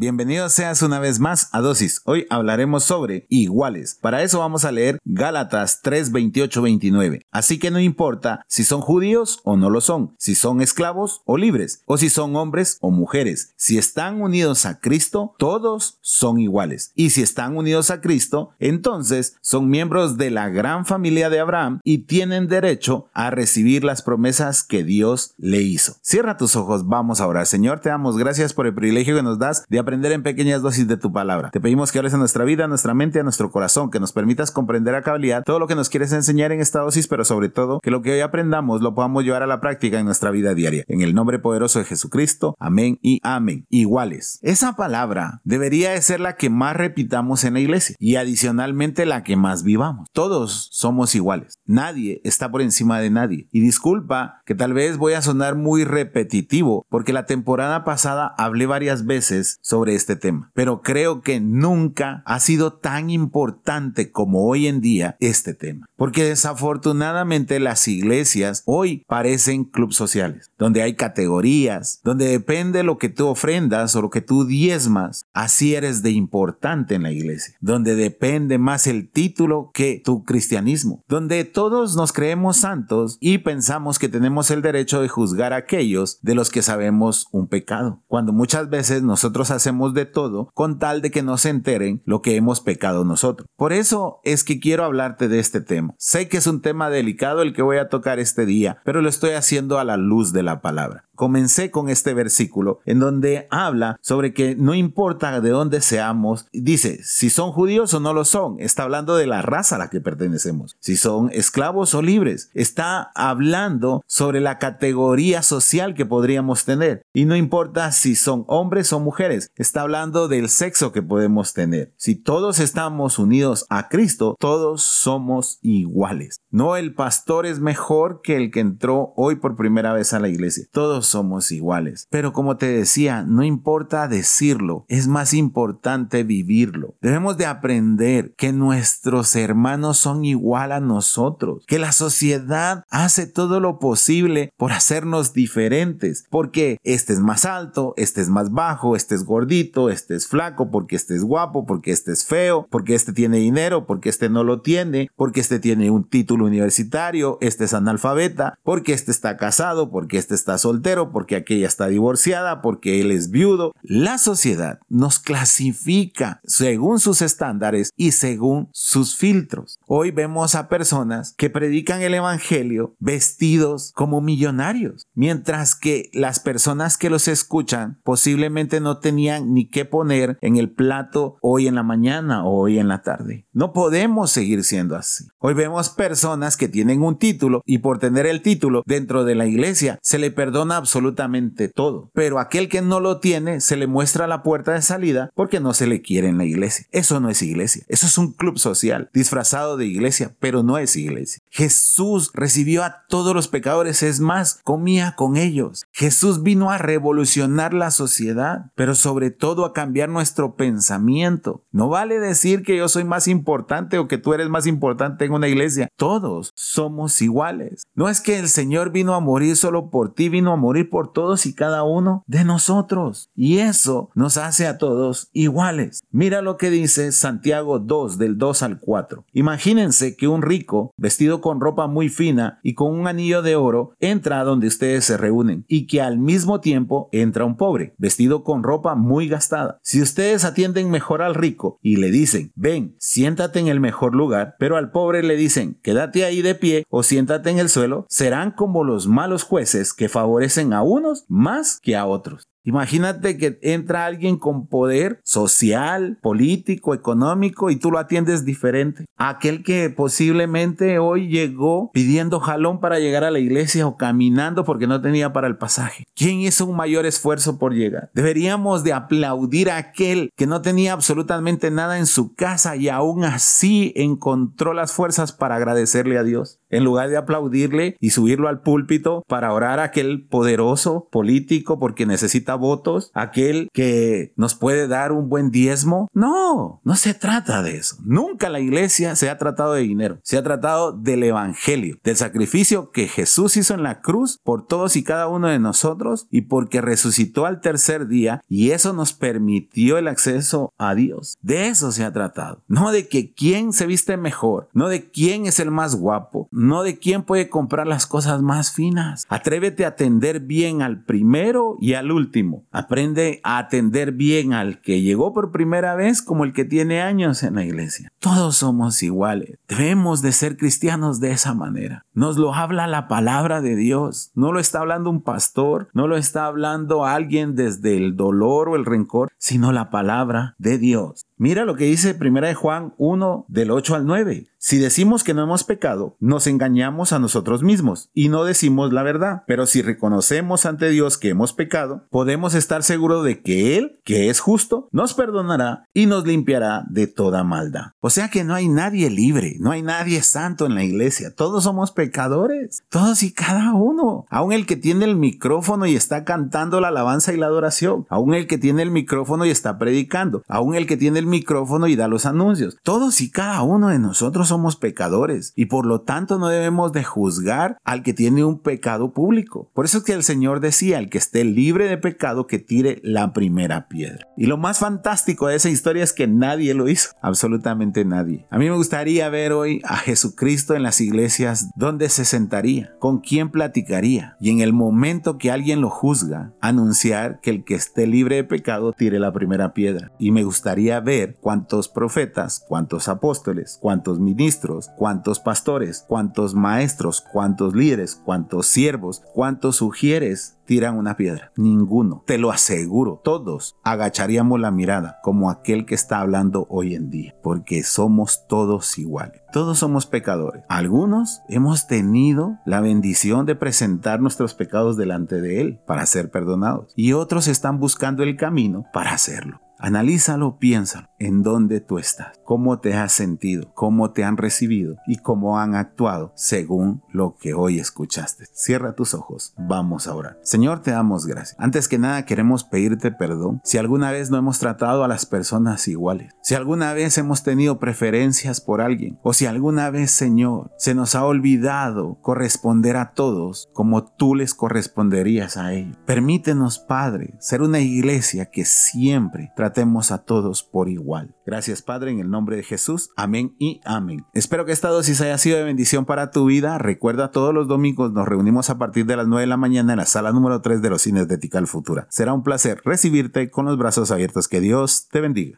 Bienvenidos seas una vez más a Dosis. Hoy hablaremos sobre iguales. Para eso vamos a leer Gálatas 3, 28, 29. Así que no importa si son judíos o no lo son, si son esclavos o libres, o si son hombres o mujeres. Si están unidos a Cristo, todos son iguales. Y si están unidos a Cristo, entonces son miembros de la gran familia de Abraham y tienen derecho a recibir las promesas que Dios le hizo. Cierra tus ojos, vamos a orar. Señor, te damos gracias por el privilegio que nos das de aprender en pequeñas dosis de tu palabra. Te pedimos que hables a nuestra vida, a nuestra mente, a nuestro corazón, que nos permitas comprender a cabalidad todo lo que nos quieres enseñar en esta dosis, pero sobre todo que lo que hoy aprendamos lo podamos llevar a la práctica en nuestra vida diaria. En el nombre poderoso de Jesucristo, amén y amén. Iguales. Esa palabra debería de ser la que más repitamos en la iglesia y adicionalmente la que más vivamos. Todos somos iguales. Nadie está por encima de nadie. Y disculpa que tal vez voy a sonar muy repetitivo porque la temporada pasada hablé varias veces sobre este tema, pero creo que nunca ha sido tan importante como hoy en día este tema, porque desafortunadamente las iglesias hoy parecen clubes sociales, donde hay categorías, donde depende lo que tú ofrendas o lo que tú diezmas, así eres de importante en la iglesia, donde depende más el título que tu cristianismo, donde todos nos creemos santos y pensamos que tenemos el derecho de juzgar a aquellos de los que sabemos un pecado, cuando muchas veces nosotros hacemos de todo con tal de que no se enteren lo que hemos pecado nosotros. Por eso es que quiero hablarte de este tema. Sé que es un tema delicado el que voy a tocar este día, pero lo estoy haciendo a la luz de la palabra comencé con este versículo en donde habla sobre que no importa de dónde seamos, dice, si son judíos o no lo son, está hablando de la raza a la que pertenecemos, si son esclavos o libres, está hablando sobre la categoría social que podríamos tener y no importa si son hombres o mujeres, está hablando del sexo que podemos tener. Si todos estamos unidos a Cristo, todos somos iguales. No el pastor es mejor que el que entró hoy por primera vez a la iglesia. Todos somos iguales. Pero como te decía, no importa decirlo, es más importante vivirlo. Debemos de aprender que nuestros hermanos son igual a nosotros, que la sociedad hace todo lo posible por hacernos diferentes, porque este es más alto, este es más bajo, este es gordito, este es flaco, porque este es guapo, porque este es feo, porque este tiene dinero, porque este no lo tiene, porque este tiene un título universitario, este es analfabeta, porque este está casado, porque este está soltero, porque aquella está divorciada, porque él es viudo. La sociedad nos clasifica según sus estándares y según sus filtros. Hoy vemos a personas que predican el Evangelio vestidos como millonarios, mientras que las personas que los escuchan posiblemente no tenían ni qué poner en el plato hoy en la mañana o hoy en la tarde. No podemos seguir siendo así. Hoy vemos personas que tienen un título y por tener el título dentro de la iglesia se le perdona absolutamente todo. Pero aquel que no lo tiene se le muestra la puerta de salida porque no se le quiere en la iglesia. Eso no es iglesia. Eso es un club social disfrazado de iglesia, pero no es iglesia. Jesús recibió a todos los pecadores, es más, comía con ellos. Jesús vino a revolucionar la sociedad, pero sobre todo a cambiar nuestro pensamiento. No vale decir que yo soy más importante o que tú eres más importante en una iglesia. Todos somos iguales. No es que el Señor vino a morir solo por ti, vino a morir por todos y cada uno de nosotros. Y eso nos hace a todos iguales. Mira lo que dice Santiago 2 del 2 al 4. Imagínense que un rico, vestido con ropa muy fina y con un anillo de oro, entra a donde ustedes se reúnen y que al mismo tiempo entra un pobre, vestido con ropa muy gastada. Si ustedes atienden mejor al rico y le dicen, ven, siéntate en el mejor lugar, pero al pobre le dicen, quédate ahí de pie o siéntate en el suelo, serán como los malos jueces que favorecen a unos más que a otros. Imagínate que entra alguien con poder social, político, económico y tú lo atiendes diferente. Aquel que posiblemente hoy llegó pidiendo jalón para llegar a la iglesia o caminando porque no tenía para el pasaje. ¿Quién hizo un mayor esfuerzo por llegar? Deberíamos de aplaudir a aquel que no tenía absolutamente nada en su casa y aún así encontró las fuerzas para agradecerle a Dios. En lugar de aplaudirle y subirlo al púlpito para orar a aquel poderoso político porque necesita votos, aquel que nos puede dar un buen diezmo. No, no se trata de eso. Nunca la iglesia se ha tratado de dinero, se ha tratado del evangelio, del sacrificio que Jesús hizo en la cruz por todos y cada uno de nosotros y porque resucitó al tercer día y eso nos permitió el acceso a Dios. De eso se ha tratado. No de que quién se viste mejor, no de quién es el más guapo, no de quién puede comprar las cosas más finas. Atrévete a atender bien al primero y al último. Aprende a atender bien al que llegó por primera vez como el que tiene años en la iglesia. Todos somos iguales. Debemos de ser cristianos de esa manera. Nos lo habla la palabra de Dios. No lo está hablando un pastor, no lo está hablando alguien desde el dolor o el rencor, sino la palabra de Dios. Mira lo que dice 1 Juan 1 del 8 al 9. Si decimos que no hemos pecado, nos engañamos a nosotros mismos y no decimos la verdad. Pero si reconocemos ante Dios que hemos pecado, podemos estar seguros de que Él, que es justo, nos perdonará y nos limpiará de toda maldad. O sea que no hay nadie libre, no hay nadie santo en la iglesia. Todos somos pecadores, todos y cada uno. Aún el que tiene el micrófono y está cantando la alabanza y la adoración, aún el que tiene el micrófono y está predicando, aún el que tiene el micrófono y da los anuncios. Todos y cada uno de nosotros somos pecadores y por lo tanto no debemos de juzgar al que tiene un pecado público. Por eso es que el Señor decía, el que esté libre de pecado que tire la primera piedra. Y lo más fantástico de esa historia es que nadie lo hizo, absolutamente nadie. A mí me gustaría ver hoy a Jesucristo en las iglesias donde se sentaría, con quién platicaría y en el momento que alguien lo juzga, anunciar que el que esté libre de pecado tire la primera piedra. Y me gustaría ver cuántos profetas, cuántos apóstoles, cuántos ministros, cuántos pastores, cuántos maestros, cuántos líderes, cuántos siervos, cuántos sugieres tiran una piedra. Ninguno. Te lo aseguro. Todos agacharíamos la mirada como aquel que está hablando hoy en día. Porque somos todos iguales. Todos somos pecadores. Algunos hemos tenido la bendición de presentar nuestros pecados delante de Él para ser perdonados. Y otros están buscando el camino para hacerlo. Analízalo, piénsalo, en dónde tú estás, cómo te has sentido, cómo te han recibido y cómo han actuado según lo que hoy escuchaste. Cierra tus ojos, vamos a orar. Señor, te damos gracias. Antes que nada queremos pedirte perdón si alguna vez no hemos tratado a las personas iguales, si alguna vez hemos tenido preferencias por alguien o si alguna vez, Señor, se nos ha olvidado corresponder a todos como tú les corresponderías a ellos. Permítenos, Padre, ser una iglesia que siempre tratemos a todos por igual. Gracias Padre, en el nombre de Jesús. Amén y amén. Espero que esta dosis haya sido de bendición para tu vida. Recuerda, todos los domingos nos reunimos a partir de las 9 de la mañana en la sala número 3 de los cines de Tical Futura. Será un placer recibirte con los brazos abiertos. Que Dios te bendiga.